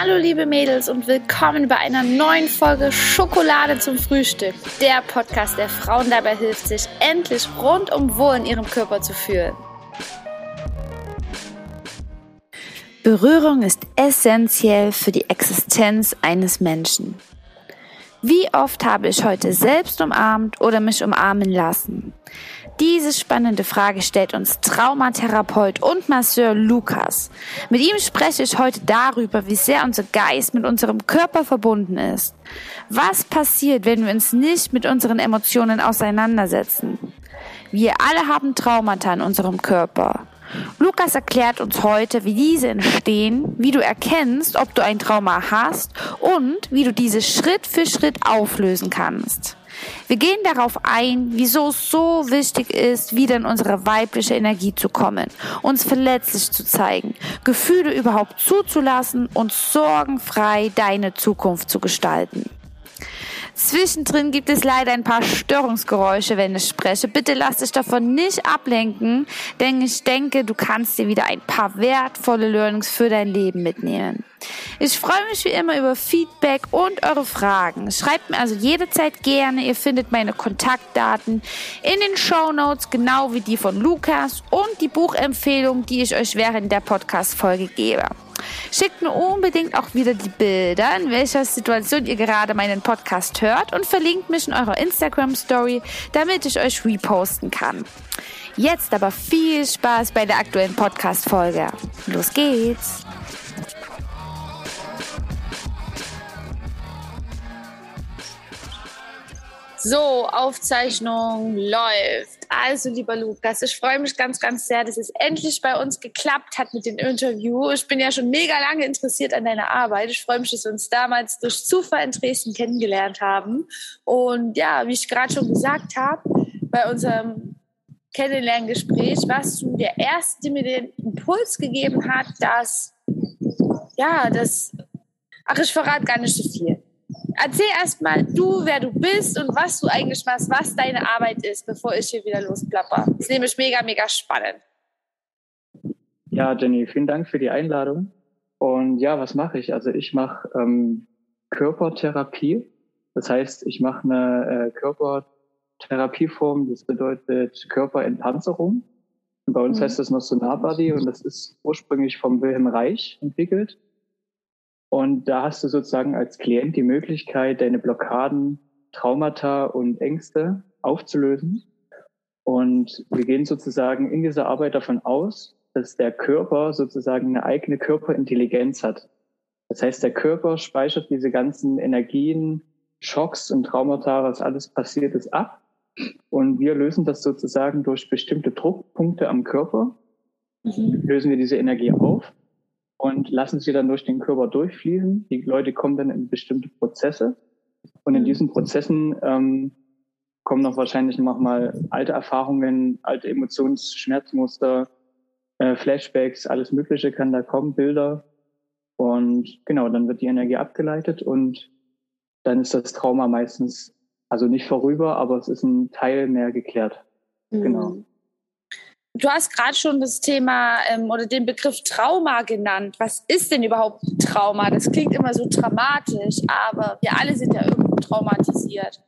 Hallo liebe Mädels und willkommen bei einer neuen Folge Schokolade zum Frühstück. Der Podcast, der Frauen dabei hilft, sich endlich rundum wohl in ihrem Körper zu fühlen. Berührung ist essentiell für die Existenz eines Menschen. Wie oft habe ich heute selbst umarmt oder mich umarmen lassen? Diese spannende Frage stellt uns Traumatherapeut und Masseur Lukas. Mit ihm spreche ich heute darüber, wie sehr unser Geist mit unserem Körper verbunden ist. Was passiert, wenn wir uns nicht mit unseren Emotionen auseinandersetzen? Wir alle haben Traumata in unserem Körper. Lukas erklärt uns heute, wie diese entstehen, wie du erkennst, ob du ein Trauma hast und wie du diese Schritt für Schritt auflösen kannst. Wir gehen darauf ein, wieso es so wichtig ist, wieder in unsere weibliche Energie zu kommen, uns verletzlich zu zeigen, Gefühle überhaupt zuzulassen und sorgenfrei deine Zukunft zu gestalten. Zwischendrin gibt es leider ein paar Störungsgeräusche, wenn ich spreche. Bitte lass dich davon nicht ablenken, denn ich denke, du kannst dir wieder ein paar wertvolle Learnings für dein Leben mitnehmen. Ich freue mich wie immer über Feedback und eure Fragen. Schreibt mir also jederzeit gerne. Ihr findet meine Kontaktdaten in den Show Notes, genau wie die von Lukas und die Buchempfehlung, die ich euch während der Podcast-Folge gebe. Schickt mir unbedingt auch wieder die Bilder, in welcher Situation ihr gerade meinen Podcast hört und verlinkt mich in eurer Instagram Story, damit ich euch reposten kann. Jetzt aber viel Spaß bei der aktuellen Podcast-Folge. Los geht's! So, Aufzeichnung läuft. Also, lieber Lukas, ich freue mich ganz, ganz sehr, dass es endlich bei uns geklappt hat mit dem Interview. Ich bin ja schon mega lange interessiert an deiner Arbeit. Ich freue mich, dass wir uns damals durch Zufall in Dresden kennengelernt haben. Und ja, wie ich gerade schon gesagt habe, bei unserem Kennenlerngespräch warst du der Erste, der mir den Impuls gegeben hat, dass, ja, das, ach, ich verrate gar nicht so viel erzähl erst mal du, wer du bist und was du eigentlich machst, was deine Arbeit ist, bevor ich hier wieder losplapper. Das ist nämlich mega, mega spannend. Ja, Jenny, vielen Dank für die Einladung. Und ja, was mache ich? Also ich mache ähm, Körpertherapie. Das heißt, ich mache eine äh, Körpertherapieform, das bedeutet Körperentpanzerung. Und bei uns mhm. heißt das noch Sonarbody und das ist ursprünglich vom Wilhelm Reich entwickelt. Und da hast du sozusagen als Klient die Möglichkeit, deine Blockaden, Traumata und Ängste aufzulösen. Und wir gehen sozusagen in dieser Arbeit davon aus, dass der Körper sozusagen eine eigene Körperintelligenz hat. Das heißt, der Körper speichert diese ganzen Energien, Schocks und Traumata, was alles passiert ist, ab. Und wir lösen das sozusagen durch bestimmte Druckpunkte am Körper, mhm. lösen wir diese Energie auf und lassen sie dann durch den Körper durchfließen. Die Leute kommen dann in bestimmte Prozesse und in mhm. diesen Prozessen ähm, kommen noch wahrscheinlich noch mal alte Erfahrungen, alte Emotionsschmerzmuster, äh, Flashbacks, alles Mögliche kann da kommen, Bilder und genau, dann wird die Energie abgeleitet und dann ist das Trauma meistens also nicht vorüber, aber es ist ein Teil mehr geklärt. Mhm. Genau. Du hast gerade schon das Thema ähm, oder den Begriff Trauma genannt. Was ist denn überhaupt Trauma? Das klingt immer so dramatisch, aber wir alle sind ja irgendwo traumatisiert.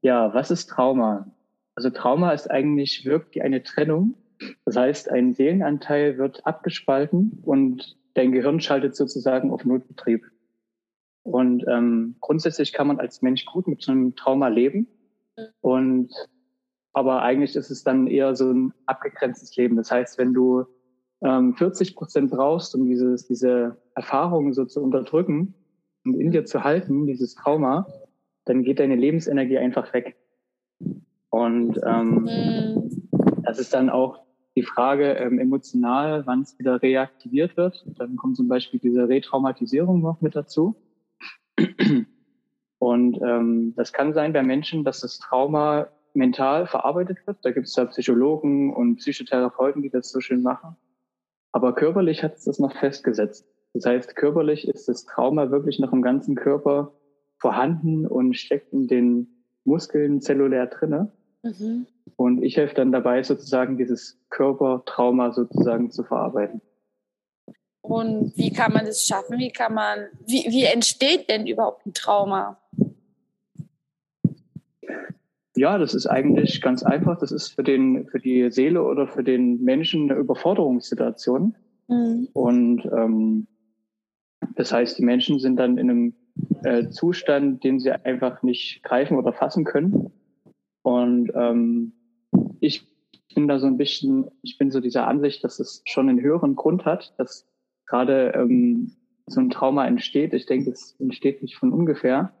Ja, was ist Trauma? Also Trauma ist eigentlich wirkt wie eine Trennung. Das heißt, ein Seelenanteil wird abgespalten und dein Gehirn schaltet sozusagen auf Notbetrieb. Und ähm, grundsätzlich kann man als Mensch gut mit so einem Trauma leben. Mhm. Und aber eigentlich ist es dann eher so ein abgegrenztes Leben. Das heißt, wenn du ähm, 40 Prozent brauchst, um dieses, diese Erfahrungen so zu unterdrücken und in dir zu halten, dieses Trauma, dann geht deine Lebensenergie einfach weg. Und ähm, mhm. das ist dann auch die Frage ähm, emotional, wann es wieder reaktiviert wird. Dann kommt zum Beispiel diese Retraumatisierung noch mit dazu. Und ähm, das kann sein bei Menschen, dass das Trauma mental verarbeitet wird. Da gibt es ja Psychologen und Psychotherapeuten, die das so schön machen. Aber körperlich hat es das noch festgesetzt. Das heißt, körperlich ist das Trauma wirklich noch im ganzen Körper vorhanden und steckt in den Muskeln zellulär drinne. Mhm. Und ich helfe dann dabei, sozusagen dieses Körpertrauma sozusagen zu verarbeiten. Und wie kann man das schaffen? Wie kann man, wie, wie entsteht denn überhaupt ein Trauma? Ja, das ist eigentlich ganz einfach. Das ist für den, für die Seele oder für den Menschen eine Überforderungssituation. Mhm. Und ähm, das heißt, die Menschen sind dann in einem äh, Zustand, den sie einfach nicht greifen oder fassen können. Und ähm, ich bin da so ein bisschen, ich bin so dieser Ansicht, dass es schon einen höheren Grund hat, dass gerade ähm, so ein Trauma entsteht. Ich denke, es entsteht nicht von ungefähr.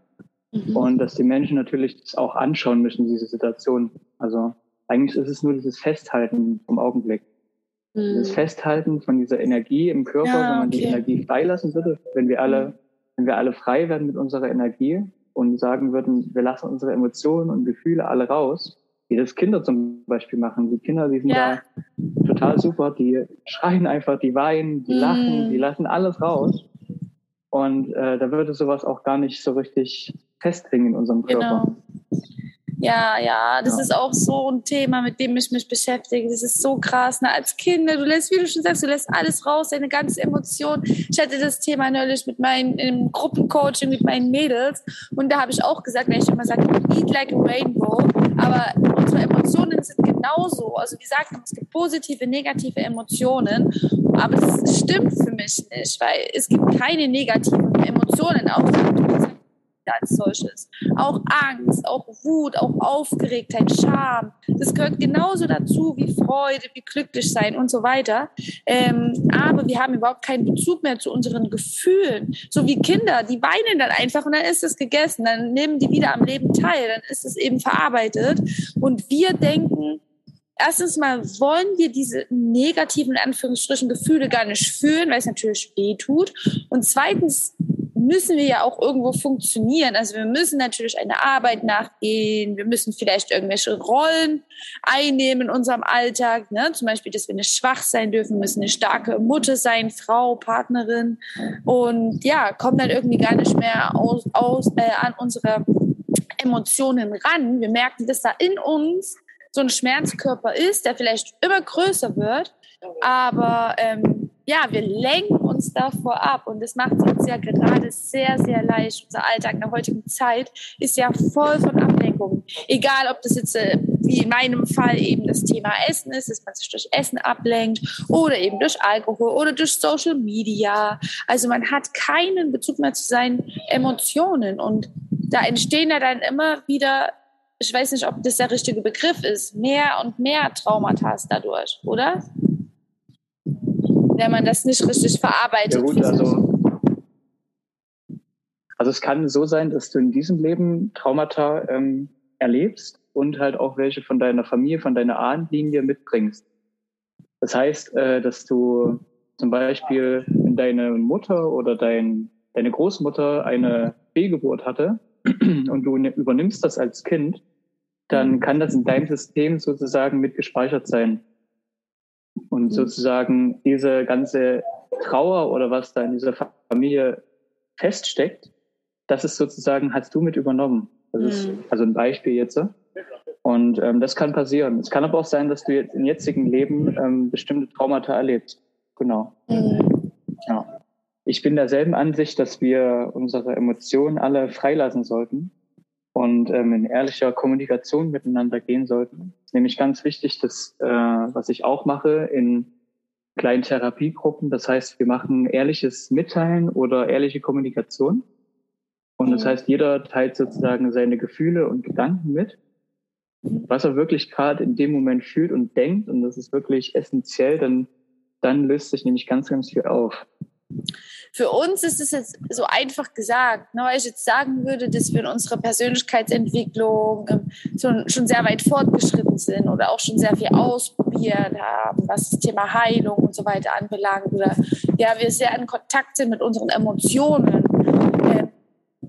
Mhm. Und dass die Menschen natürlich das auch anschauen müssen, diese Situation. Also eigentlich ist es nur dieses Festhalten vom Augenblick. Mhm. Das Festhalten von dieser Energie im Körper, ja, wenn man okay. die Energie freilassen würde, wenn wir alle, mhm. wenn wir alle frei werden mit unserer Energie und sagen würden, wir lassen unsere Emotionen und Gefühle alle raus, wie das Kinder zum Beispiel machen. Die Kinder, die sind ja. da total super, die schreien einfach, die weinen, die mhm. lachen, die lassen alles raus. Und äh, da würde sowas auch gar nicht so richtig festhängen in unserem Körper. Genau. Ja, ja, das ja. ist auch so ein Thema, mit dem ich mich beschäftige. Das ist so krass. Ne? Als Kinder, du lässt, wie du schon sagst, du lässt alles raus, deine ganze Emotion. Ich hatte das Thema neulich mit meinen im Gruppencoaching mit meinen Mädels und da habe ich auch gesagt, wenn ich immer sage, eat like a rainbow, aber unsere Emotionen sind genauso. Also wie gesagt, es gibt positive, negative Emotionen, aber das stimmt für mich nicht, weil es gibt keine negativen Emotionen, auch als solches. Auch Angst, auch Wut, auch Aufgeregtheit, Scham. Das gehört genauso dazu wie Freude, wie glücklich sein und so weiter. Ähm, aber wir haben überhaupt keinen Bezug mehr zu unseren Gefühlen. So wie Kinder, die weinen dann einfach und dann ist es gegessen. Dann nehmen die wieder am Leben teil. Dann ist es eben verarbeitet. Und wir denken, erstens mal wollen wir diese negativen Anführungsstrichen Gefühle gar nicht fühlen, weil es natürlich weh tut. Und zweitens müssen wir ja auch irgendwo funktionieren. Also wir müssen natürlich einer Arbeit nachgehen, wir müssen vielleicht irgendwelche Rollen einnehmen in unserem Alltag, ne? zum Beispiel, dass wir nicht schwach sein dürfen, müssen eine starke Mutter sein, Frau, Partnerin und ja, kommen dann irgendwie gar nicht mehr aus, aus, äh, an unsere Emotionen ran. Wir merken, dass da in uns so ein Schmerzkörper ist, der vielleicht immer größer wird, aber ähm, ja, wir lenken uns davor ab und das macht uns ja gerade sehr, sehr leicht. Unser Alltag in der heutigen Zeit ist ja voll von Ablenkungen. Egal, ob das jetzt äh, wie in meinem Fall eben das Thema Essen ist, dass man sich durch Essen ablenkt oder eben durch Alkohol oder durch Social Media. Also man hat keinen Bezug mehr zu seinen Emotionen und da entstehen ja dann immer wieder ich weiß nicht, ob das der richtige Begriff ist, mehr und mehr Traumata dadurch, oder? Wenn man das nicht richtig verarbeitet. Ja gut, also, also es kann so sein, dass du in diesem Leben Traumata ähm, erlebst und halt auch welche von deiner Familie, von deiner Ahnenlinie mitbringst. Das heißt, äh, dass du zum Beispiel, wenn deine Mutter oder dein, deine Großmutter eine Fehlgeburt hatte und du ne, übernimmst das als Kind, dann mhm. kann das in deinem System sozusagen mitgespeichert sein. Und mhm. sozusagen diese ganze Trauer oder was da in dieser Familie feststeckt, das ist sozusagen, hast du mit übernommen. Das ist mhm. also ein Beispiel jetzt. Und ähm, das kann passieren. Es kann aber auch sein, dass du jetzt im jetzigen Leben ähm, bestimmte Traumata erlebst. Genau. Mhm. Ja. Ich bin derselben Ansicht, dass wir unsere Emotionen alle freilassen sollten und ähm, in ehrlicher Kommunikation miteinander gehen sollten. Es ist nämlich ganz wichtig, dass, äh, was ich auch mache in kleinen Therapiegruppen, das heißt, wir machen ehrliches Mitteilen oder ehrliche Kommunikation. Und das mhm. heißt, jeder teilt sozusagen seine Gefühle und Gedanken mit, was er wirklich gerade in dem Moment fühlt und denkt. Und das ist wirklich essentiell, denn dann löst sich nämlich ganz, ganz viel auf. Für uns ist es jetzt so einfach gesagt, ne, weil ich jetzt sagen würde, dass wir in unserer Persönlichkeitsentwicklung ähm, schon, schon sehr weit fortgeschritten sind oder auch schon sehr viel ausprobiert haben, was das Thema Heilung und so weiter anbelangt oder ja, wir sehr in Kontakt sind mit unseren Emotionen. Ähm,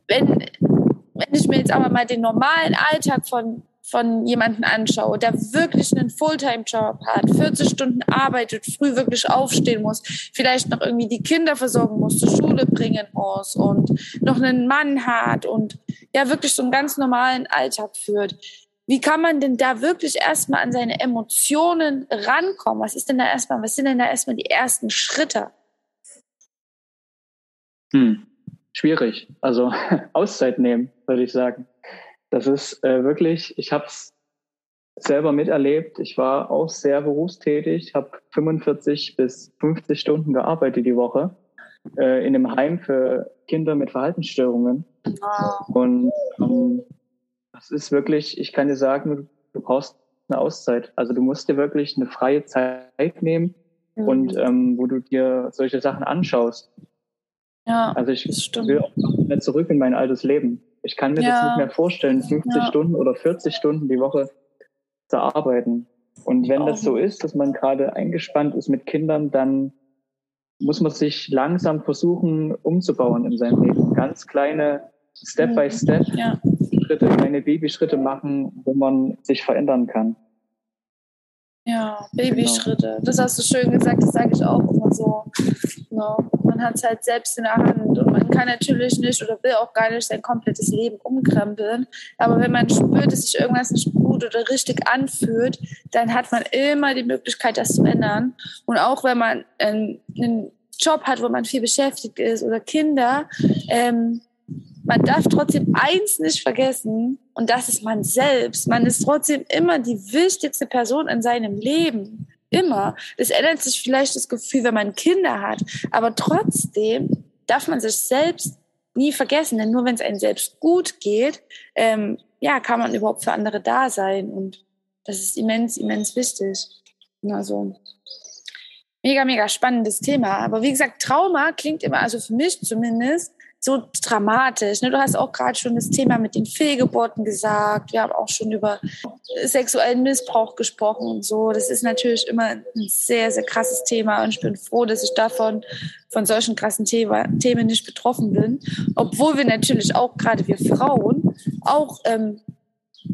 wenn, wenn ich mir jetzt aber mal den normalen Alltag von von jemanden anschaue, der wirklich einen Fulltime-Job hat, 40 Stunden arbeitet, früh wirklich aufstehen muss, vielleicht noch irgendwie die Kinder versorgen muss, zur Schule bringen muss und noch einen Mann hat und ja wirklich so einen ganz normalen Alltag führt. Wie kann man denn da wirklich erstmal an seine Emotionen rankommen? Was ist denn da erstmal, was sind denn da erstmal die ersten Schritte? Hm. Schwierig. Also Auszeit nehmen, würde ich sagen. Das ist äh, wirklich, ich habe es selber miterlebt. Ich war auch sehr berufstätig, habe 45 bis 50 Stunden gearbeitet die Woche äh, in einem Heim für Kinder mit Verhaltensstörungen. Wow. Und ähm, das ist wirklich, ich kann dir sagen, du brauchst eine Auszeit. Also du musst dir wirklich eine freie Zeit nehmen mhm. und ähm, wo du dir solche Sachen anschaust. Ja, also ich will auch nicht zurück in mein altes Leben. Ich kann mir ja. das nicht mehr vorstellen, 50 ja. Stunden oder 40 Stunden die Woche zu arbeiten. Und wenn das so ist, dass man gerade eingespannt ist mit Kindern, dann muss man sich langsam versuchen umzubauen in seinem Leben. Ganz kleine Step by Step ja. Schritte, kleine Babyschritte machen, wo man sich verändern kann. Ja, Babyschritte. Genau. Das hast du schön gesagt, das sage ich auch immer so. No. Man hat es halt selbst in der Hand und man kann natürlich nicht oder will auch gar nicht sein komplettes Leben umkrempeln. Aber wenn man spürt, dass sich irgendwas nicht gut oder richtig anfühlt, dann hat man immer die Möglichkeit, das zu ändern. Und auch wenn man einen, einen Job hat, wo man viel beschäftigt ist oder Kinder, ähm, man darf trotzdem eins nicht vergessen, und das ist man selbst. Man ist trotzdem immer die wichtigste Person in seinem Leben. Immer. Es ändert sich vielleicht das Gefühl, wenn man Kinder hat, aber trotzdem darf man sich selbst nie vergessen, denn nur wenn es einem selbst gut geht, ähm, ja, kann man überhaupt für andere da sein. Und das ist immens, immens wichtig. Also, mega, mega spannendes Thema. Aber wie gesagt, Trauma klingt immer, also für mich zumindest, so dramatisch. Ne? Du hast auch gerade schon das Thema mit den Fehlgeburten gesagt. Wir haben auch schon über sexuellen Missbrauch gesprochen und so. Das ist natürlich immer ein sehr, sehr krasses Thema und ich bin froh, dass ich davon von solchen krassen Thema, Themen nicht betroffen bin. Obwohl wir natürlich auch gerade wir Frauen auch ähm,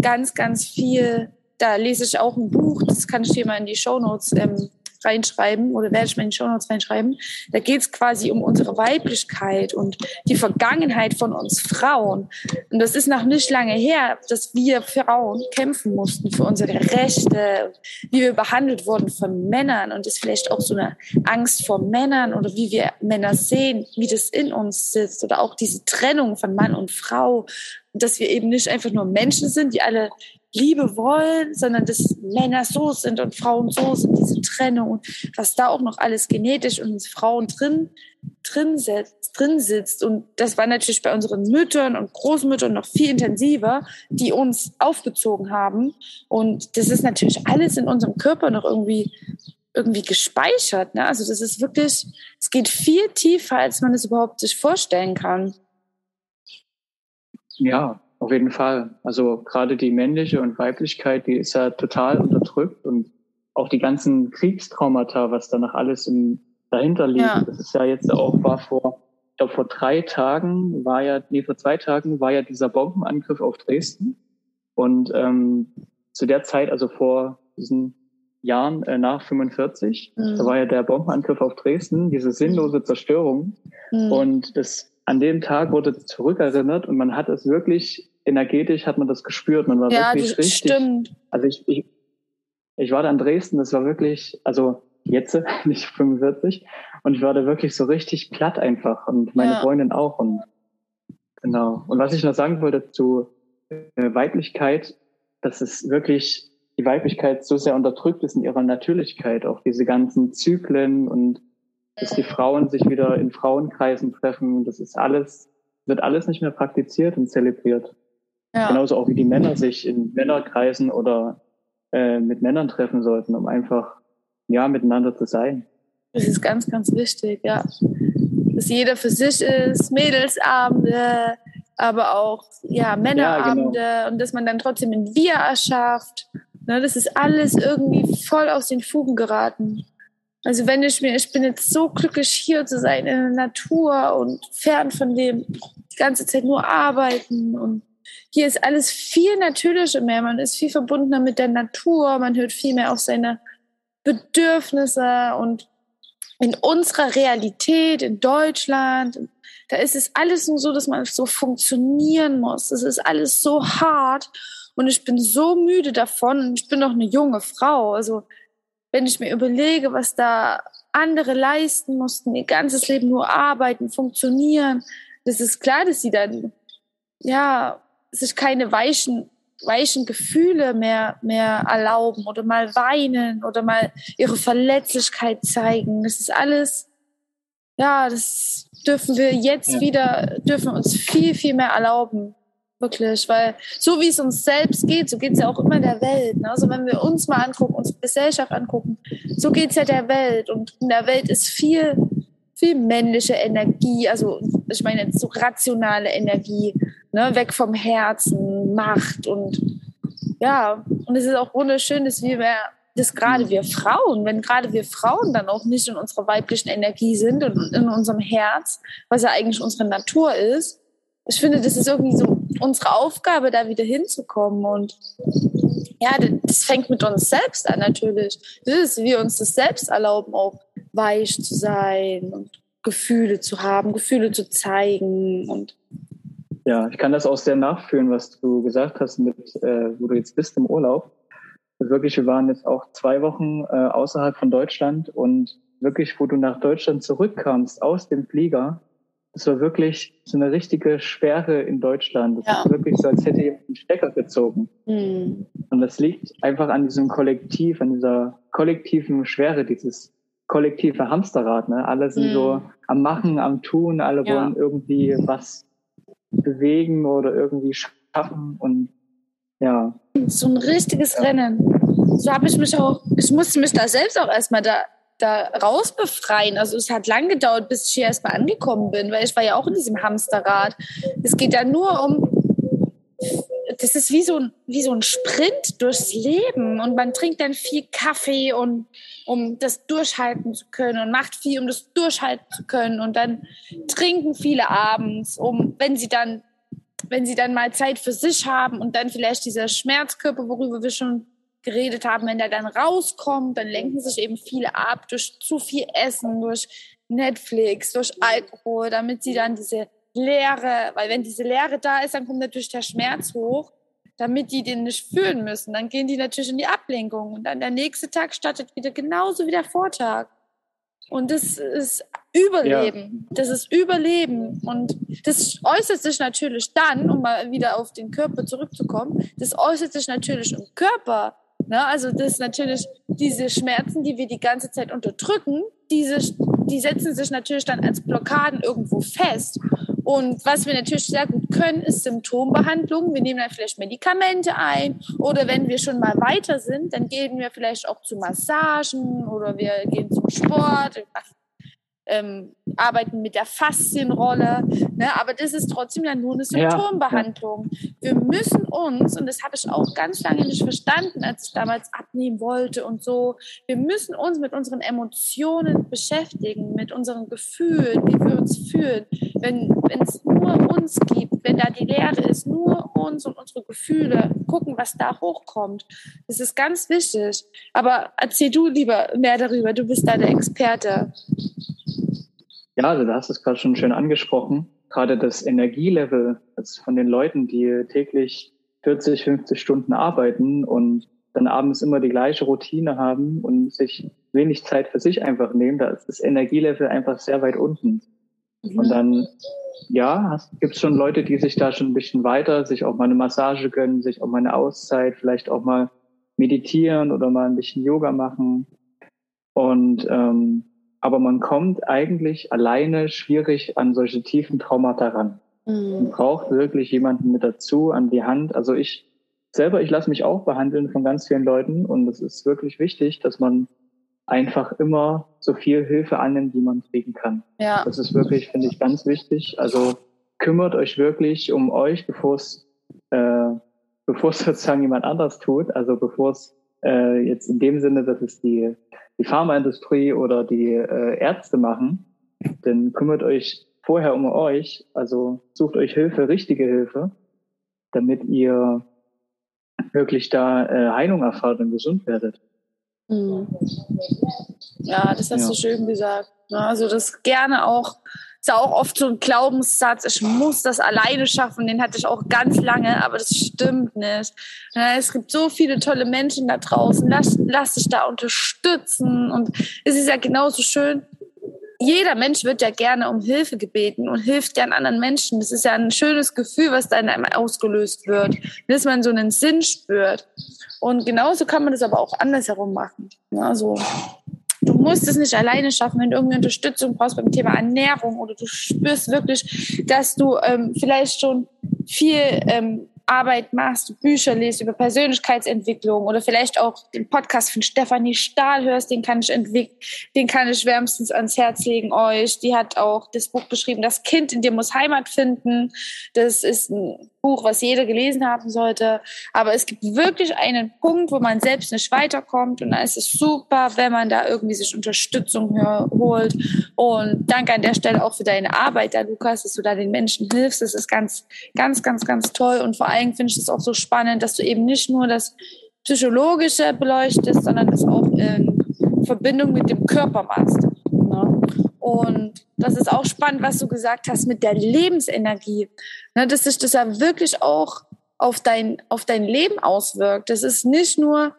ganz, ganz viel, da lese ich auch ein Buch, das kann ich dir mal in die Show Notes ähm, reinschreiben oder werde ich mal in die Show Notes reinschreiben. Da geht es quasi um unsere Weiblichkeit und die Vergangenheit von uns Frauen. Und das ist noch nicht lange her, dass wir Frauen kämpfen mussten für unsere Rechte, wie wir behandelt wurden von Männern und ist vielleicht auch so eine Angst vor Männern oder wie wir Männer sehen, wie das in uns sitzt oder auch diese Trennung von Mann und Frau dass wir eben nicht einfach nur Menschen sind, die alle Liebe wollen, sondern dass Männer so sind und Frauen so sind, diese Trennung und was da auch noch alles genetisch und Frauen drin, drin, setzt, drin sitzt. Und das war natürlich bei unseren Müttern und Großmüttern noch viel intensiver, die uns aufgezogen haben. Und das ist natürlich alles in unserem Körper noch irgendwie irgendwie gespeichert. Ne? Also das ist wirklich, es geht viel tiefer, als man es überhaupt sich vorstellen kann. Ja, auf jeden Fall. Also gerade die männliche und Weiblichkeit, die ist ja total unterdrückt und auch die ganzen Kriegstraumata, was danach alles im, dahinter liegt. Ja. Das ist ja jetzt auch war vor, ich glaube vor drei Tagen war ja, nee, vor zwei Tagen war ja dieser Bombenangriff auf Dresden. Und ähm, zu der Zeit, also vor diesen Jahren äh, nach 45, mhm. da war ja der Bombenangriff auf Dresden, diese sinnlose Zerstörung. Mhm. Und das an dem Tag wurde zurückerinnert und man hat es wirklich energetisch hat man das gespürt. Man war ja, wirklich richtig. Stimmt. Also ich, ich, ich war da in Dresden, das war wirklich, also jetzt, nicht 45, und ich war da wirklich so richtig platt einfach und meine ja. Freundin auch und genau. Und was ich noch sagen wollte zu äh, Weiblichkeit, dass es wirklich die Weiblichkeit so sehr unterdrückt ist in ihrer Natürlichkeit, auch diese ganzen Zyklen und dass die Frauen sich wieder in Frauenkreisen treffen. Das ist alles, wird alles nicht mehr praktiziert und zelebriert. Ja. Genauso auch wie die Männer sich in Männerkreisen oder äh, mit Männern treffen sollten, um einfach ja miteinander zu sein. Das ist ganz, ganz wichtig, ja. Dass jeder für sich ist, Mädelsabende, aber auch ja, Männerabende ja, genau. und dass man dann trotzdem ein Wir erschafft. Ne, das ist alles irgendwie voll aus den Fugen geraten. Also wenn ich mir, ich bin jetzt so glücklich hier zu sein in der Natur und fern von dem die ganze Zeit nur arbeiten und hier ist alles viel natürlicher mehr. Man ist viel verbundener mit der Natur. Man hört viel mehr auf seine Bedürfnisse und in unserer Realität in Deutschland, da ist es alles nur so, dass man so funktionieren muss. Das ist alles so hart und ich bin so müde davon. Ich bin doch eine junge Frau. Also wenn ich mir überlege, was da andere leisten mussten, ihr ganzes Leben nur arbeiten, funktionieren. Das ist klar, dass sie dann, ja, sich keine weichen, weichen Gefühle mehr, mehr erlauben oder mal weinen oder mal ihre Verletzlichkeit zeigen. Das ist alles, ja, das dürfen wir jetzt ja. wieder, dürfen uns viel, viel mehr erlauben. Wirklich, weil so wie es uns selbst geht, so geht es ja auch immer der Welt. Ne? Also wenn wir uns mal angucken, unsere Gesellschaft angucken, so geht es ja der Welt. Und in der Welt ist viel, viel männliche Energie, also ich meine jetzt so rationale Energie, ne? weg vom Herzen, Macht und ja, und es ist auch wunderschön, dass wir mehr, dass gerade wir Frauen, wenn gerade wir Frauen dann auch nicht in unserer weiblichen Energie sind und in unserem Herz, was ja eigentlich unsere Natur ist, ich finde, das ist irgendwie so unsere Aufgabe, da wieder hinzukommen. Und ja, das fängt mit uns selbst an natürlich. Das ist, wie wir uns das selbst erlauben, auch weich zu sein und Gefühle zu haben, Gefühle zu zeigen und ja, ich kann das auch sehr nachfühlen, was du gesagt hast, mit, äh, wo du jetzt bist im Urlaub. Wirklich, wir waren jetzt auch zwei Wochen äh, außerhalb von Deutschland und wirklich, wo du nach Deutschland zurückkamst aus dem Flieger, es war wirklich so eine richtige Schwere in Deutschland. Es ja. ist wirklich so, als hätte jemand einen Stecker gezogen. Mhm. Und das liegt einfach an diesem Kollektiv, an dieser kollektiven Schwere, dieses kollektive Hamsterrad. Ne? Alle sind mhm. so am Machen, am Tun, alle ja. wollen irgendwie was bewegen oder irgendwie schaffen und ja. So ein richtiges Rennen. So habe ich mich auch, ich musste mich da selbst auch erstmal da da raus befreien. Also es hat lang gedauert, bis ich hier erstmal angekommen bin, weil ich war ja auch in diesem Hamsterrad. Es geht da nur um, das ist wie so, ein, wie so ein Sprint durchs Leben. Und man trinkt dann viel Kaffee, und, um das durchhalten zu können und macht viel, um das durchhalten zu können. Und dann trinken viele abends, um, wenn sie dann wenn sie dann mal Zeit für sich haben und dann vielleicht dieser Schmerzkörper, worüber wir schon geredet haben, wenn der dann rauskommt, dann lenken sich eben viele ab durch zu viel Essen, durch Netflix, durch Alkohol, damit sie dann diese Leere, weil wenn diese Leere da ist, dann kommt natürlich der Schmerz hoch, damit die den nicht fühlen müssen. Dann gehen die natürlich in die Ablenkung und dann der nächste Tag startet wieder genauso wie der Vortag. Und das ist Überleben. Ja. Das ist Überleben. Und das äußert sich natürlich dann, um mal wieder auf den Körper zurückzukommen, das äußert sich natürlich im Körper Ne? Also das ist natürlich diese Schmerzen, die wir die ganze Zeit unterdrücken, diese, die setzen sich natürlich dann als Blockaden irgendwo fest. Und was wir natürlich sehr gut können, ist Symptombehandlung. Wir nehmen dann vielleicht Medikamente ein oder wenn wir schon mal weiter sind, dann gehen wir vielleicht auch zu Massagen oder wir gehen zum Sport, ähm, arbeiten mit der Faszienrolle. Ne? Aber das ist trotzdem ja nur eine Symptombehandlung. Ja. Wir müssen uns, und das habe ich auch ganz lange nicht verstanden, als ich damals abnehmen wollte und so, wir müssen uns mit unseren Emotionen beschäftigen, mit unseren Gefühlen, wie wir uns fühlen. Wenn es nur uns gibt, wenn da die Lehre ist, nur uns und unsere Gefühle, gucken, was da hochkommt. Das ist ganz wichtig. Aber erzähl du lieber mehr darüber, du bist da der Experte. Ja, also du hast es gerade schon schön angesprochen. Gerade das Energielevel also von den Leuten, die täglich 40, 50 Stunden arbeiten und dann abends immer die gleiche Routine haben und sich wenig Zeit für sich einfach nehmen, da ist das Energielevel einfach sehr weit unten. Mhm. Und dann, ja, gibt es schon Leute, die sich da schon ein bisschen weiter, sich auch mal eine Massage gönnen, sich auch mal eine Auszeit, vielleicht auch mal meditieren oder mal ein bisschen Yoga machen. Und ähm, aber man kommt eigentlich alleine schwierig an solche tiefen Traumata ran. Mhm. Man braucht wirklich jemanden mit dazu, an die Hand. Also ich selber, ich lasse mich auch behandeln von ganz vielen Leuten und es ist wirklich wichtig, dass man einfach immer so viel Hilfe annimmt, wie man kriegen kann. Ja. Das ist wirklich, finde ich, ganz wichtig. Also kümmert euch wirklich um euch, bevor es, äh, bevor es sozusagen jemand anders tut. Also bevor es äh, jetzt in dem Sinne, dass es die die Pharmaindustrie oder die äh, Ärzte machen, dann kümmert euch vorher um euch, also sucht euch Hilfe, richtige Hilfe, damit ihr wirklich da äh, Heilung erfahrt und gesund werdet. Ja, das hast ja. du schön gesagt. Also das gerne auch ist ja auch oft so ein Glaubenssatz, ich muss das alleine schaffen, den hatte ich auch ganz lange, aber das stimmt nicht. Es gibt so viele tolle Menschen da draußen, lass, lass dich da unterstützen und es ist ja genauso schön, jeder Mensch wird ja gerne um Hilfe gebeten und hilft gern anderen Menschen. Das ist ja ein schönes Gefühl, was da in einem ausgelöst wird, dass man so einen Sinn spürt. Und genauso kann man das aber auch andersherum machen. Also, du musst es nicht alleine schaffen, wenn du irgendwie Unterstützung brauchst beim Thema Ernährung oder du spürst wirklich, dass du ähm, vielleicht schon viel ähm, Arbeit machst, Bücher liest über Persönlichkeitsentwicklung oder vielleicht auch den Podcast von Stefanie Stahl hörst, den kann ich den kann ich wärmstens ans Herz legen euch. Die hat auch das Buch geschrieben, Das Kind in dir muss Heimat finden. Das ist ein Buch, was jeder gelesen haben sollte. Aber es gibt wirklich einen Punkt, wo man selbst nicht weiterkommt. Und da ist es super, wenn man da irgendwie sich Unterstützung holt. Und danke an der Stelle auch für deine Arbeit, da Lukas, dass du da den Menschen hilfst. Das ist ganz, ganz, ganz, ganz toll. Und vor allem finde ich es auch so spannend, dass du eben nicht nur das Psychologische beleuchtest, sondern das auch in Verbindung mit dem Körper machst. Ne? Und das ist auch spannend, was du gesagt hast mit der Lebensenergie. Ne, dass sich das ja wirklich auch auf dein, auf dein Leben auswirkt. Das ist nicht nur,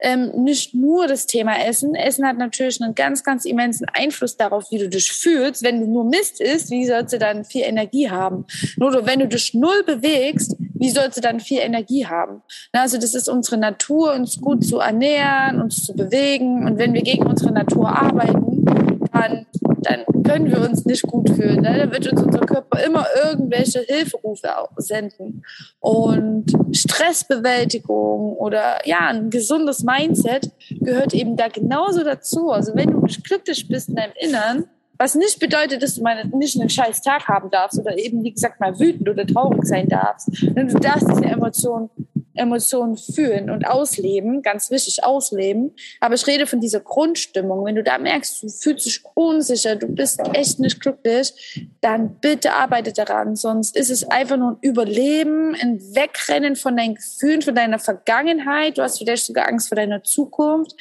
ähm, nicht nur das Thema Essen. Essen hat natürlich einen ganz, ganz immensen Einfluss darauf, wie du dich fühlst. Wenn du nur Mist isst, wie sollst du dann viel Energie haben? Nur wenn du dich null bewegst, wie sollst du dann viel Energie haben? Also das ist unsere Natur, uns gut zu ernähren, uns zu bewegen. Und wenn wir gegen unsere Natur arbeiten, dann dann können wir uns nicht gut fühlen. Ne? Dann wird uns unser Körper immer irgendwelche Hilferufe senden. Und Stressbewältigung oder ja, ein gesundes Mindset gehört eben da genauso dazu. Also wenn du nicht glücklich bist in deinem Innern, was nicht bedeutet, dass du mal nicht einen scheiß Tag haben darfst oder eben, wie gesagt, mal wütend oder traurig sein darfst. Denn du darfst diese Emotion Emotionen fühlen und ausleben, ganz wichtig ausleben. Aber ich rede von dieser Grundstimmung. Wenn du da merkst, du fühlst dich unsicher, du bist echt nicht glücklich, dann bitte arbeite daran. Sonst ist es einfach nur ein Überleben, ein Wegrennen von deinen Gefühlen, von deiner Vergangenheit. Du hast vielleicht sogar Angst vor deiner Zukunft.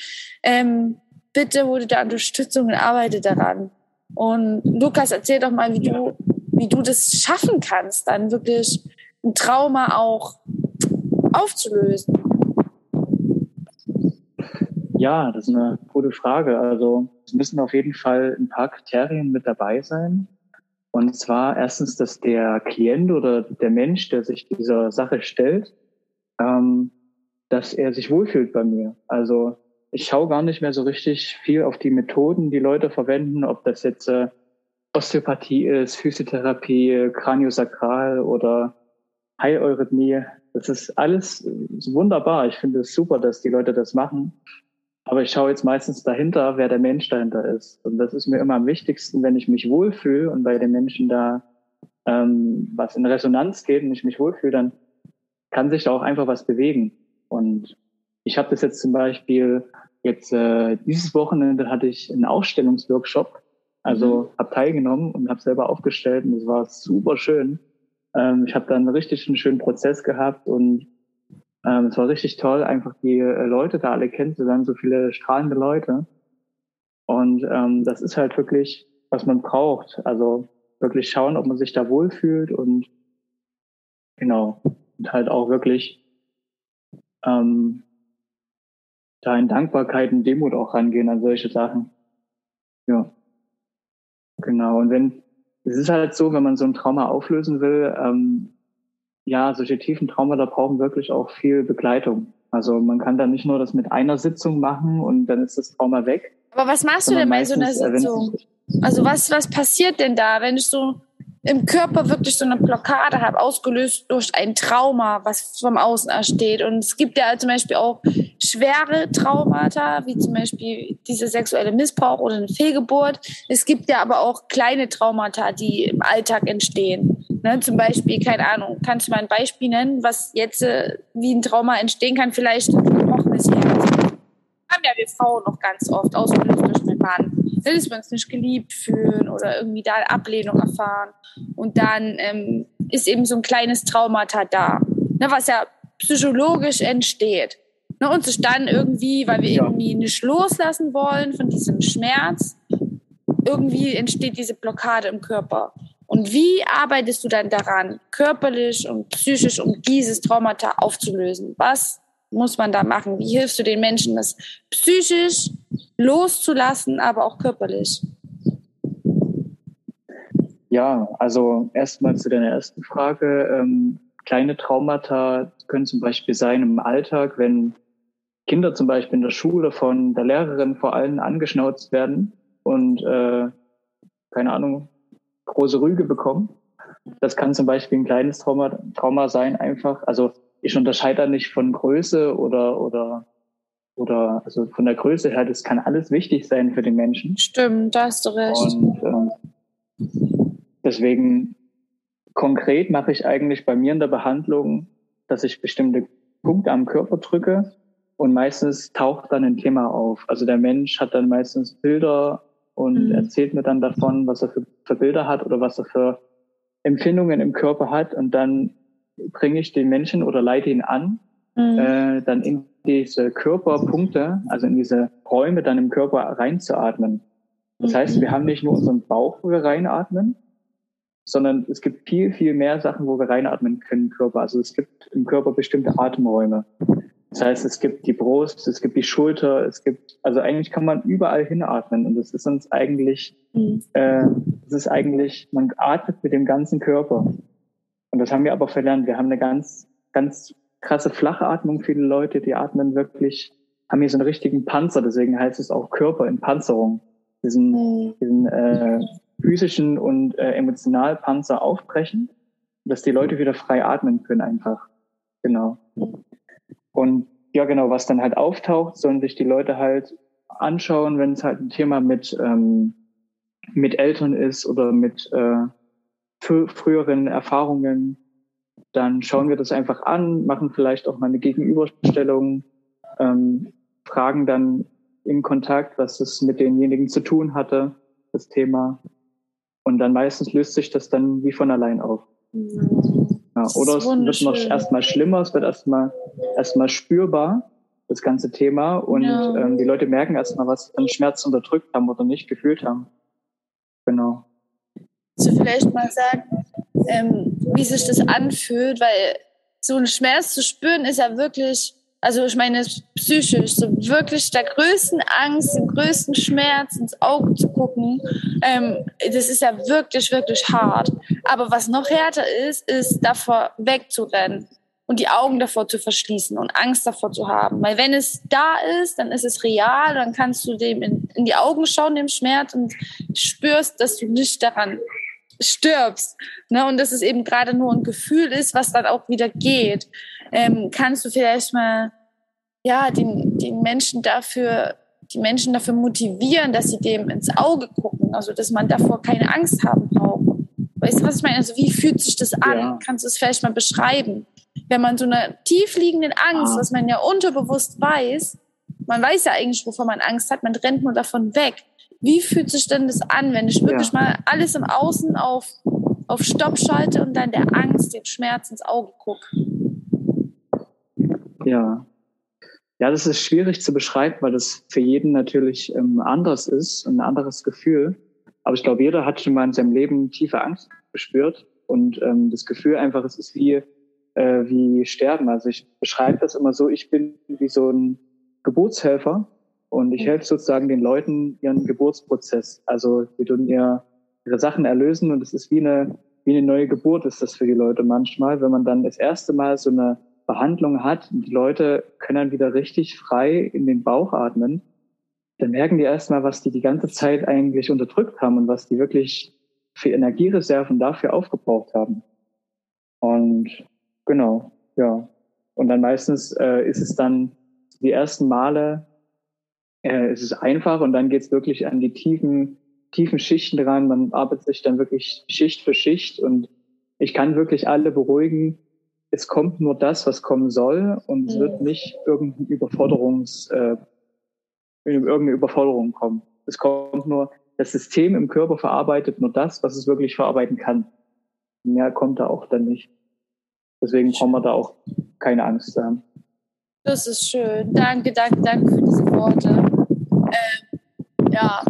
Ähm, bitte hol dir da Unterstützung und arbeite daran. Und Lukas, erzähl doch mal, wie du, wie du das schaffen kannst, dann wirklich ein Trauma auch aufzulösen? Ja, das ist eine gute Frage. Also es müssen auf jeden Fall ein paar Kriterien mit dabei sein. Und zwar erstens, dass der Klient oder der Mensch, der sich dieser Sache stellt, ähm, dass er sich wohlfühlt bei mir. Also ich schaue gar nicht mehr so richtig viel auf die Methoden, die Leute verwenden, ob das jetzt äh, Osteopathie ist, Physiotherapie, Kraniosakral oder Heileurythmie. Das ist alles wunderbar. Ich finde es super, dass die Leute das machen. Aber ich schaue jetzt meistens dahinter, wer der Mensch dahinter ist. Und das ist mir immer am wichtigsten, wenn ich mich wohlfühle und bei den Menschen da ähm, was in Resonanz geht und ich mich wohlfühle, dann kann sich da auch einfach was bewegen. Und ich habe das jetzt zum Beispiel jetzt äh, dieses Wochenende hatte ich einen Ausstellungsworkshop, also mhm. habe teilgenommen und habe selber aufgestellt und es war super schön. Ähm, ich habe dann richtig schönen Prozess gehabt und ähm, es war richtig toll, einfach die äh, Leute da alle kennenzulernen, so viele strahlende Leute. Und ähm, das ist halt wirklich, was man braucht. Also wirklich schauen, ob man sich da wohlfühlt und genau. Und halt auch wirklich ähm, da in Dankbarkeit und Demut auch rangehen an solche Sachen. Ja. Genau. Und wenn, es ist halt so, wenn man so ein Trauma auflösen will, ähm, ja, solche tiefen Trauma, da brauchen wirklich auch viel Begleitung. Also man kann da nicht nur das mit einer Sitzung machen und dann ist das Trauma weg. Aber was machst du denn bei so einer Sitzung? Also was, was passiert denn da, wenn ich so im Körper wirklich so eine Blockade habe, ausgelöst durch ein Trauma, was vom Außen ersteht. Und es gibt ja zum Beispiel auch schwere Traumata, wie zum Beispiel dieser sexuelle Missbrauch oder eine Fehlgeburt. Es gibt ja aber auch kleine Traumata, die im Alltag entstehen. Ne, zum Beispiel, keine Ahnung, kannst du mal ein Beispiel nennen, was jetzt äh, wie ein Trauma entstehen kann, vielleicht gebrochenes Herz. Haben ja wir Frauen noch ganz oft, ausgelöst durch einen Mann uns nicht geliebt fühlen oder irgendwie da Ablehnung erfahren. Und dann ähm, ist eben so ein kleines Traumata da, ne, was ja psychologisch entsteht. Ne, und sich dann irgendwie, weil wir ja. irgendwie nicht loslassen wollen von diesem Schmerz, irgendwie entsteht diese Blockade im Körper. Und wie arbeitest du dann daran, körperlich und psychisch, um dieses Traumata aufzulösen? Was muss man da machen? Wie hilfst du den Menschen, das psychisch loszulassen, aber auch körperlich? Ja, also erstmal zu deiner ersten Frage. Ähm, kleine Traumata können zum Beispiel sein im Alltag, wenn Kinder zum Beispiel in der Schule von der Lehrerin vor allem angeschnauzt werden und äh, keine Ahnung, große Rüge bekommen. Das kann zum Beispiel ein kleines Trauma, Trauma sein, einfach. Also ich unterscheide da nicht von Größe oder, oder, oder, also von der Größe her, das kann alles wichtig sein für den Menschen. Stimmt, da hast du recht. Und ähm, deswegen konkret mache ich eigentlich bei mir in der Behandlung, dass ich bestimmte Punkte am Körper drücke und meistens taucht dann ein Thema auf. Also der Mensch hat dann meistens Bilder und mhm. erzählt mir dann davon, was er für, für Bilder hat oder was er für Empfindungen im Körper hat und dann bringe ich den Menschen oder leite ihn an, mhm. äh, dann in diese Körperpunkte, also in diese Räume dann im Körper reinzuatmen. Das heißt, wir haben nicht nur unseren Bauch, wo wir reinatmen, sondern es gibt viel, viel mehr Sachen, wo wir reinatmen können im Körper. Also es gibt im Körper bestimmte Atemräume. Das heißt, es gibt die Brust, es gibt die Schulter, es gibt, also eigentlich kann man überall hinatmen und das ist uns eigentlich, mhm. äh, das ist eigentlich, man atmet mit dem ganzen Körper. Und das haben wir aber verlernt. Wir haben eine ganz, ganz krasse flache Atmung. Viele Leute, die atmen wirklich, haben hier so einen richtigen Panzer. Deswegen heißt es auch Körper in Panzerung. Diesen, mhm. diesen äh, physischen und äh, emotionalen Panzer aufbrechen, dass die Leute wieder frei atmen können einfach. Genau. Und ja, genau, was dann halt auftaucht, sollen sich die Leute halt anschauen, wenn es halt ein Thema mit, ähm, mit Eltern ist oder mit äh, früheren Erfahrungen. Dann schauen wir das einfach an, machen vielleicht auch mal eine Gegenüberstellung, ähm, fragen dann in Kontakt, was es mit denjenigen zu tun hatte, das Thema. Und dann meistens löst sich das dann wie von allein auf. Ja, oder es wird noch erstmal schlimmer, es wird erstmal erstmal spürbar, das ganze Thema. Und ja. ähm, die Leute merken erstmal, was sie an Schmerz unterdrückt haben oder nicht gefühlt haben. Genau. Du vielleicht mal sagen, ähm, wie sich das anfühlt? Weil so einen Schmerz zu spüren ist ja wirklich also ich meine psychisch, so wirklich der größten Angst, den größten Schmerz ins Auge zu gucken, ähm, das ist ja wirklich, wirklich hart. Aber was noch härter ist, ist davor wegzurennen und die Augen davor zu verschließen und Angst davor zu haben. Weil wenn es da ist, dann ist es real, dann kannst du dem in, in die Augen schauen, dem Schmerz und spürst, dass du nicht daran stirbst. Ne? Und dass es eben gerade nur ein Gefühl ist, was dann auch wieder geht ähm, kannst du vielleicht mal ja, den, den Menschen dafür, die Menschen dafür motivieren, dass sie dem ins Auge gucken, also dass man davor keine Angst haben braucht. Weißt du, was ich meine? Also wie fühlt sich das an? Ja. Kannst du es vielleicht mal beschreiben? Wenn man so eine tiefliegende Angst, ah. was man ja unterbewusst weiß, man weiß ja eigentlich, wovon man Angst hat, man rennt nur davon weg. Wie fühlt sich denn das an, wenn ich wirklich ja. mal alles im Außen auf, auf Stopp schalte und dann der Angst, den Schmerz ins Auge gucke? Ja. Ja, das ist schwierig zu beschreiben, weil das für jeden natürlich ähm, anders ist, ein anderes Gefühl. Aber ich glaube, jeder hat schon mal in seinem Leben tiefe Angst gespürt und ähm, das Gefühl einfach, es ist wie, äh, wie Sterben. Also ich beschreibe das immer so, ich bin wie so ein Geburtshelfer und ich helfe sozusagen den Leuten ihren Geburtsprozess. Also die tun ihr, ihre Sachen erlösen und es ist wie eine, wie eine neue Geburt ist das für die Leute manchmal, wenn man dann das erste Mal so eine Behandlung hat und die Leute können dann wieder richtig frei in den Bauch atmen, dann merken die erstmal, was die die ganze Zeit eigentlich unterdrückt haben und was die wirklich für Energiereserven dafür aufgebraucht haben. Und genau, ja. Und dann meistens äh, ist es dann die ersten Male, äh, ist es einfach und dann geht es wirklich an die tiefen, tiefen Schichten dran. Man arbeitet sich dann wirklich Schicht für Schicht und ich kann wirklich alle beruhigen, es kommt nur das, was kommen soll und es mhm. wird nicht irgendeine Überforderungs, äh, irgendeine Überforderung kommen. Es kommt nur, das System im Körper verarbeitet nur das, was es wirklich verarbeiten kann. Mehr kommt da auch dann nicht. Deswegen brauchen wir da auch keine Angst zu haben. Das ist schön. Danke, danke, danke für diese Worte. Ähm, ja,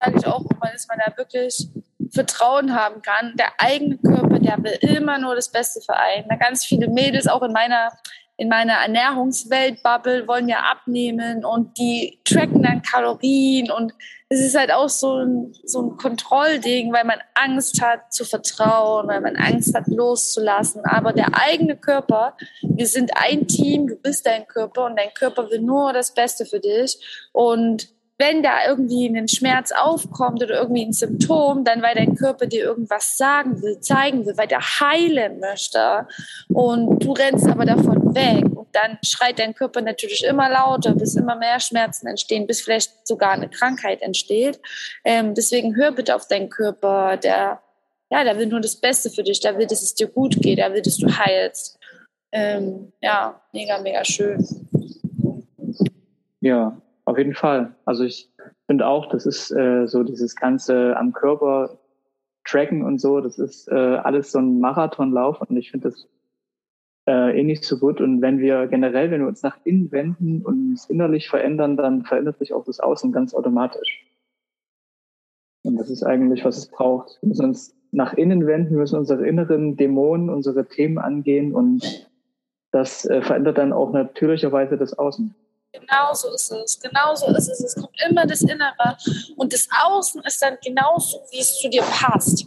sage ich auch immer, dass man da wirklich Vertrauen haben kann. Der eigene Körper, der will immer nur das Beste für einen. Da ganz viele Mädels auch in meiner in meiner Ernährungswelt-Bubble wollen ja abnehmen und die tracken dann Kalorien und es ist halt auch so ein, so ein Kontrollding, weil man Angst hat zu vertrauen, weil man Angst hat loszulassen. Aber der eigene Körper, wir sind ein Team, du bist dein Körper und dein Körper will nur das Beste für dich und wenn da irgendwie ein Schmerz aufkommt oder irgendwie ein Symptom, dann weil dein Körper dir irgendwas sagen will, zeigen will, weil der heilen möchte und du rennst aber davon weg und dann schreit dein Körper natürlich immer lauter, bis immer mehr Schmerzen entstehen, bis vielleicht sogar eine Krankheit entsteht. Ähm, deswegen hör bitte auf deinen Körper, der ja, der will nur das Beste für dich, der will, dass es dir gut geht, der will, dass du heilst. Ähm, ja, mega, mega schön. Ja, auf jeden Fall. Also ich finde auch, das ist äh, so dieses ganze am Körper tracken und so, das ist äh, alles so ein Marathonlauf und ich finde das äh, eh nicht so gut. Und wenn wir generell, wenn wir uns nach innen wenden und uns innerlich verändern, dann verändert sich auch das Außen ganz automatisch. Und das ist eigentlich, was es braucht. Wir müssen uns nach innen wenden, wir müssen unsere inneren Dämonen, unsere Themen angehen und das äh, verändert dann auch natürlicherweise das Außen. Genau so ist es. Genau so ist es. Es kommt immer das Innere. Und das Außen ist dann genauso, wie es zu dir passt.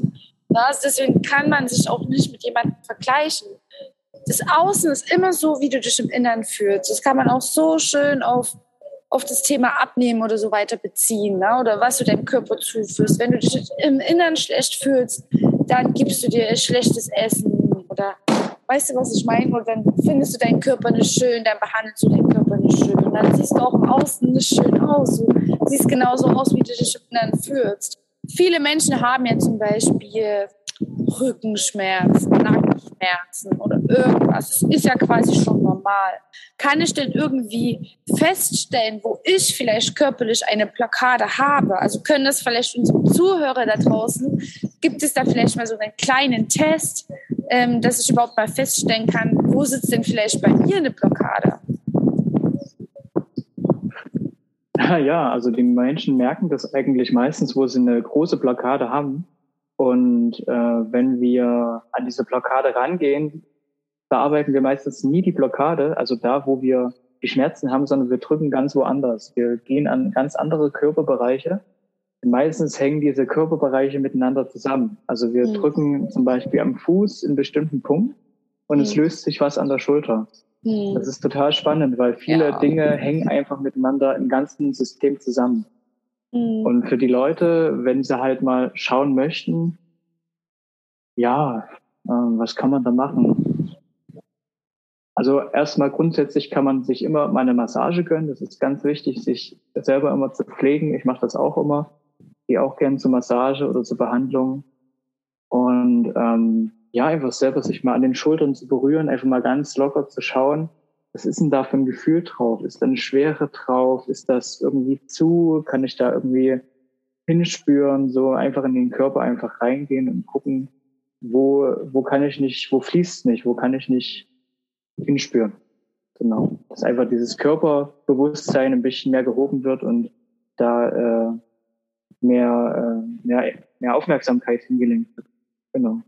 Ja, deswegen kann man sich auch nicht mit jemandem vergleichen. Das Außen ist immer so, wie du dich im Inneren fühlst. Das kann man auch so schön auf, auf das Thema Abnehmen oder so weiter beziehen. Ne? Oder was du deinem Körper zuführst. Wenn du dich im Inneren schlecht fühlst, dann gibst du dir schlechtes Essen Weißt du, was ich meine? Und dann findest du deinen Körper nicht schön, dann behandelst du deinen Körper nicht schön. Und dann siehst du auch im Außen nicht schön aus. Du siehst genauso aus, wie du dich innen fühlst. Viele Menschen haben ja zum Beispiel Rückenschmerzen, Nackenschmerzen oder irgendwas. Das ist ja quasi schon normal. Kann ich denn irgendwie feststellen, wo ich vielleicht körperlich eine Blockade habe? Also können das vielleicht unsere Zuhörer da draußen, gibt es da vielleicht mal so einen kleinen Test, ähm, dass ich überhaupt mal feststellen kann, wo sitzt denn vielleicht bei mir eine Blockade? Ja, also die Menschen merken das eigentlich meistens, wo sie eine große Blockade haben. Und äh, wenn wir an diese Blockade rangehen, bearbeiten wir meistens nie die Blockade, also da, wo wir die Schmerzen haben, sondern wir drücken ganz woanders. Wir gehen an ganz andere Körperbereiche meistens hängen diese Körperbereiche miteinander zusammen. Also wir mhm. drücken zum Beispiel am Fuß in bestimmten Punkt und mhm. es löst sich was an der Schulter. Mhm. Das ist total spannend, weil viele ja. Dinge hängen einfach miteinander im ganzen System zusammen. Mhm. Und für die Leute, wenn sie halt mal schauen möchten, ja, äh, was kann man da machen? Also erstmal grundsätzlich kann man sich immer mal eine Massage gönnen. Das ist ganz wichtig, sich selber immer zu pflegen. Ich mache das auch immer gehe auch gern zur Massage oder zur Behandlung. Und ähm, ja, einfach selber sich mal an den Schultern zu berühren, einfach mal ganz locker zu schauen, was ist denn da für ein Gefühl drauf? Ist da eine Schwere drauf? Ist das irgendwie zu? Kann ich da irgendwie hinspüren? So einfach in den Körper einfach reingehen und gucken, wo, wo kann ich nicht, wo fließt nicht, wo kann ich nicht hinspüren? Genau. Dass einfach dieses Körperbewusstsein ein bisschen mehr gehoben wird und da äh, mehr, äh, mehr, mehr Aufmerksamkeit hingelenkt wird. Genau.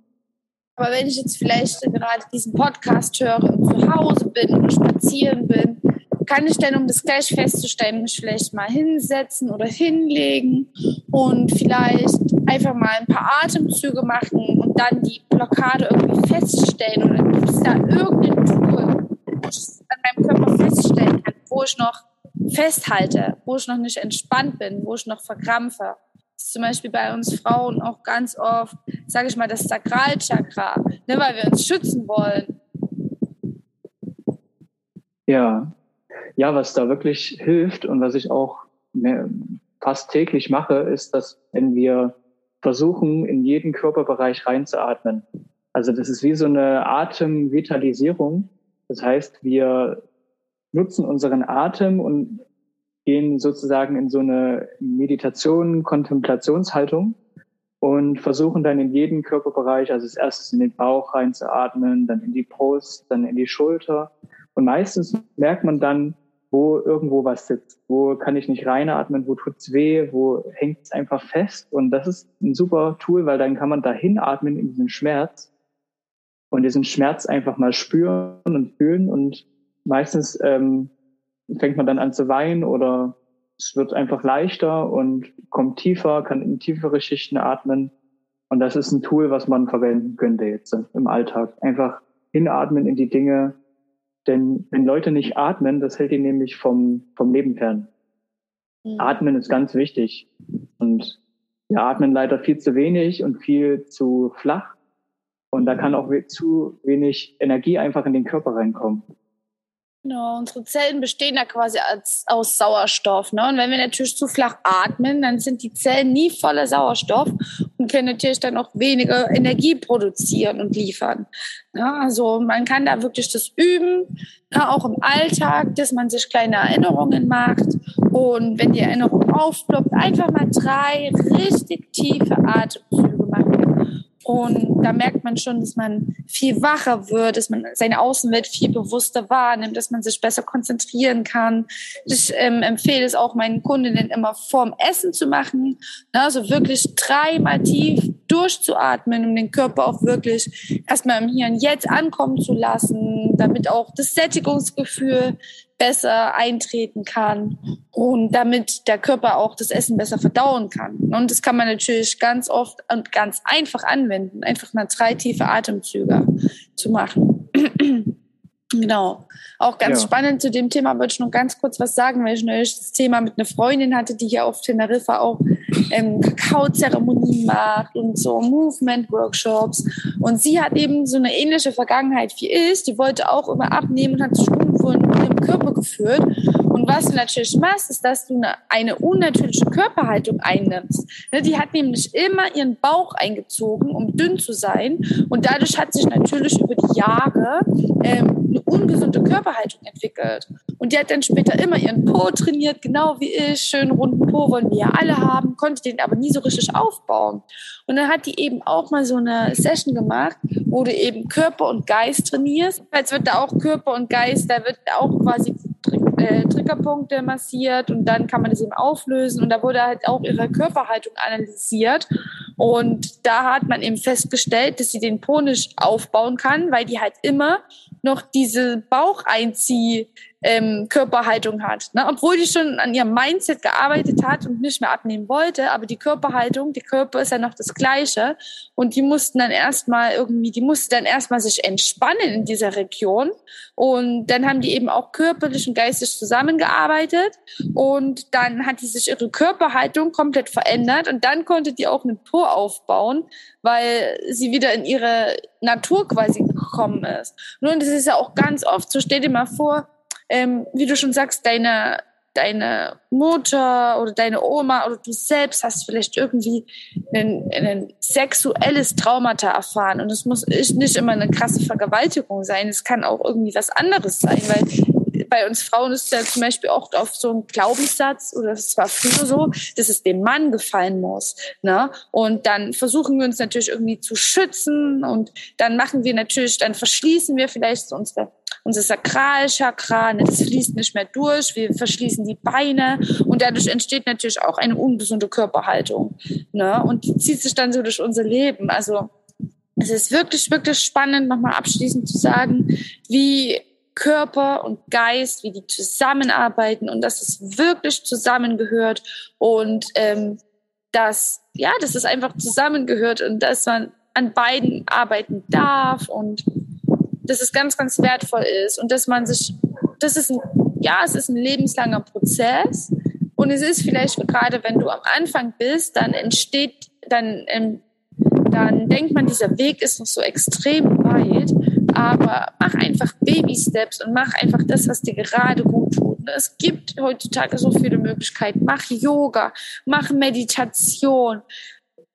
Aber wenn ich jetzt vielleicht gerade diesen Podcast höre und zu Hause bin und spazieren bin, kann ich denn, um das gleich festzustellen, mich vielleicht mal hinsetzen oder hinlegen und vielleicht einfach mal ein paar Atemzüge machen und dann die Blockade irgendwie feststellen oder gibt es da irgendein Tool, wo ich es an meinem Körper feststellen kann, wo ich noch festhalte, wo ich noch nicht entspannt bin, wo ich noch verkrampfe. Zum Beispiel bei uns Frauen auch ganz oft, sage ich mal, das Sakralchakra, ne, weil wir uns schützen wollen. Ja, ja, was da wirklich hilft und was ich auch mehr, fast täglich mache, ist, dass wenn wir versuchen, in jeden Körperbereich reinzuatmen. Also das ist wie so eine Atemvitalisierung. Das heißt, wir nutzen unseren Atem und gehen sozusagen in so eine Meditation, Kontemplationshaltung und versuchen dann in jeden Körperbereich, also als erstes in den Bauch reinzuatmen, dann in die Brust, dann in die Schulter. Und meistens merkt man dann, wo irgendwo was sitzt, wo kann ich nicht reinatmen, wo tut's weh, wo hängt es einfach fest. Und das ist ein super Tool, weil dann kann man dahin atmen in diesen Schmerz und diesen Schmerz einfach mal spüren und fühlen. Und meistens ähm, fängt man dann an zu weinen oder es wird einfach leichter und kommt tiefer, kann in tiefere Schichten atmen. Und das ist ein Tool, was man verwenden könnte jetzt im Alltag. Einfach hinatmen in die Dinge, denn wenn Leute nicht atmen, das hält die nämlich vom, vom Leben fern. Mhm. Atmen ist ganz wichtig. Und wir atmen leider viel zu wenig und viel zu flach. Und da kann auch zu wenig Energie einfach in den Körper reinkommen. Genau, unsere Zellen bestehen da quasi als, aus Sauerstoff. Ne? Und wenn wir natürlich zu flach atmen, dann sind die Zellen nie voller Sauerstoff und können natürlich dann auch weniger Energie produzieren und liefern. Ja, also man kann da wirklich das üben, ja, auch im Alltag, dass man sich kleine Erinnerungen macht. Und wenn die Erinnerung aufploppt, einfach mal drei richtig tiefe Atemzüge und da merkt man schon, dass man viel wacher wird, dass man seine Außenwelt viel bewusster wahrnimmt, dass man sich besser konzentrieren kann. Ich ähm, empfehle es auch meinen Kundinnen immer vorm Essen zu machen. Also wirklich dreimal tief durchzuatmen, um den Körper auch wirklich erstmal im Hier und Jetzt ankommen zu lassen, damit auch das Sättigungsgefühl besser eintreten kann und damit der Körper auch das Essen besser verdauen kann. Und das kann man natürlich ganz oft und ganz einfach anwenden, einfach mal drei tiefe Atemzüge zu machen. Genau. Auch ganz ja. spannend zu dem Thema würde ich noch ganz kurz was sagen, weil ich neulich das Thema mit einer Freundin hatte, die hier auf Teneriffa auch ähm, Kakaozeremonien macht und so Movement-Workshops. Und sie hat eben so eine ähnliche Vergangenheit wie ich. Die wollte auch immer abnehmen und hat irgendwo in ihrem Körper geführt. Und was du natürlich machst, ist, dass du eine, eine unnatürliche Körperhaltung einnimmst. Ne, die hat nämlich immer ihren Bauch eingezogen, um dünn zu sein. Und dadurch hat sich natürlich über die Jahre ähm, eine ungesunde Körperhaltung entwickelt. Und die hat dann später immer ihren Po trainiert, genau wie ich. Schönen runden Po wollen wir ja alle haben, konnte den aber nie so richtig aufbauen. Und dann hat die eben auch mal so eine Session gemacht, wo du eben Körper und Geist trainierst. Jetzt wird da auch Körper und Geist, da wird auch quasi äh, Triggerpunkte massiert und dann kann man das eben auflösen und da wurde halt auch ihre Körperhaltung analysiert und da hat man eben festgestellt, dass sie den Po nicht aufbauen kann, weil die halt immer noch diese Baucheinzieh ähm, Körperhaltung hat. Ne? Obwohl die schon an ihrem Mindset gearbeitet hat und nicht mehr abnehmen wollte, aber die Körperhaltung, der Körper ist ja noch das Gleiche. Und die mussten dann erstmal irgendwie, die musste dann erstmal sich entspannen in dieser Region. Und dann haben die eben auch körperlich und geistig zusammengearbeitet. Und dann hat die sich ihre Körperhaltung komplett verändert. Und dann konnte die auch einen Po aufbauen, weil sie wieder in ihre Natur quasi gekommen ist. Nun, das ist ja auch ganz oft, so stell dir mal vor, ähm, wie du schon sagst, deine, deine Mutter oder deine Oma oder du selbst hast vielleicht irgendwie ein, ein sexuelles Traumata erfahren. Und es muss nicht immer eine krasse Vergewaltigung sein. Es kann auch irgendwie was anderes sein, weil bei uns Frauen ist ja zum Beispiel auch auf so ein Glaubenssatz, oder es war früher so, dass es dem Mann gefallen muss. Ne? Und dann versuchen wir uns natürlich irgendwie zu schützen und dann machen wir natürlich, dann verschließen wir vielleicht so unsere unser Sakralchakra, ne, das fließt nicht mehr durch, wir verschließen die Beine und dadurch entsteht natürlich auch eine ungesunde Körperhaltung. Ne? Und die zieht sich dann so durch unser Leben. Also es ist wirklich, wirklich spannend, nochmal abschließend zu sagen, wie Körper und Geist, wie die zusammenarbeiten und dass es wirklich zusammengehört und ähm, dass ja, dass es einfach zusammengehört und dass man an beiden arbeiten darf und dass es ganz, ganz wertvoll ist und dass man sich, das ist ein, ja, es ist ein lebenslanger Prozess und es ist vielleicht gerade, wenn du am Anfang bist, dann entsteht, dann, ähm, dann denkt man, dieser Weg ist noch so extrem weit aber mach einfach Baby-Steps und mach einfach das, was dir gerade gut tut. Es gibt heutzutage so viele Möglichkeiten. Mach Yoga, mach Meditation,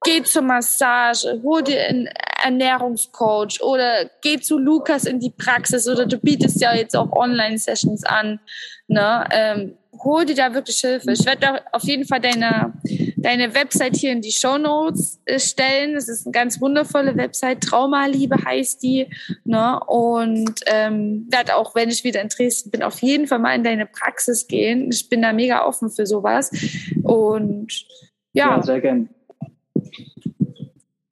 geh zur Massage, hol dir einen Ernährungscoach oder geh zu Lukas in die Praxis oder du bietest ja jetzt auch Online-Sessions an. Ne? Ähm, hol dir da wirklich Hilfe. Ich werde auf jeden Fall deine, deine Website hier in die Show Notes äh, stellen. Das ist eine ganz wundervolle Website. Traumaliebe heißt die. Ne? Und ähm, werde auch, wenn ich wieder in Dresden bin, auf jeden Fall mal in deine Praxis gehen. Ich bin da mega offen für sowas. Und ja. ja sehr gern.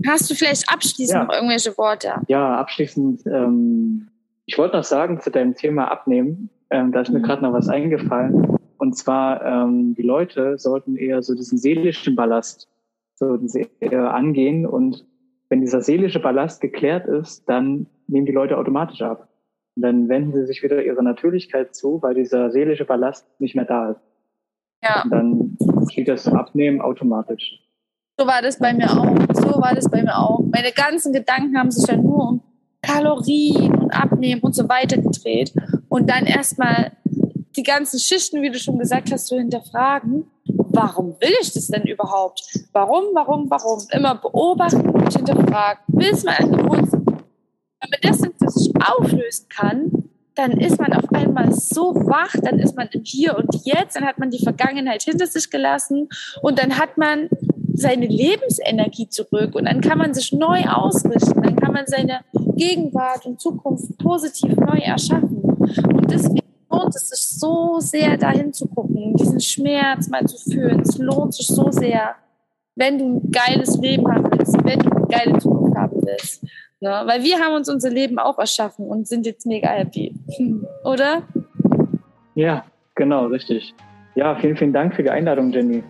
Hast du vielleicht abschließend ja. noch irgendwelche Worte? Ja, abschließend. Ähm, ich wollte noch sagen zu deinem Thema Abnehmen. Ähm, da ist mir mhm. gerade noch was eingefallen. Und zwar, ähm, die Leute sollten eher so diesen seelischen Ballast so eher angehen. Und wenn dieser seelische Ballast geklärt ist, dann nehmen die Leute automatisch ab. Und dann wenden sie sich wieder ihrer Natürlichkeit zu, weil dieser seelische Ballast nicht mehr da ist. Ja. Und dann geschieht das Abnehmen automatisch. So war das bei mir auch. So war das bei mir auch. Meine ganzen Gedanken haben sich ja nur um Kalorien und Abnehmen und so weiter gedreht. Und dann erstmal die ganzen Schichten, wie du schon gesagt hast, zu hinterfragen. Warum will ich das denn überhaupt? Warum, warum, warum? Immer beobachten und hinterfragen, bis man an Wurzel. Wenn man das sich auflösen kann, dann ist man auf einmal so wach, dann ist man im Hier und Jetzt, dann hat man die Vergangenheit hinter sich gelassen und dann hat man seine Lebensenergie zurück und dann kann man sich neu ausrichten, dann kann man seine Gegenwart und Zukunft positiv neu erschaffen. Und deswegen lohnt es sich so sehr, dahin zu gucken, diesen Schmerz mal zu fühlen. Es lohnt sich so sehr, wenn du ein geiles Leben haben willst, wenn du eine geile Zukunft haben willst. Ne? Weil wir haben uns unser Leben auch erschaffen und sind jetzt mega happy. Oder? Ja, genau, richtig. Ja, vielen, vielen Dank für die Einladung, Jenny.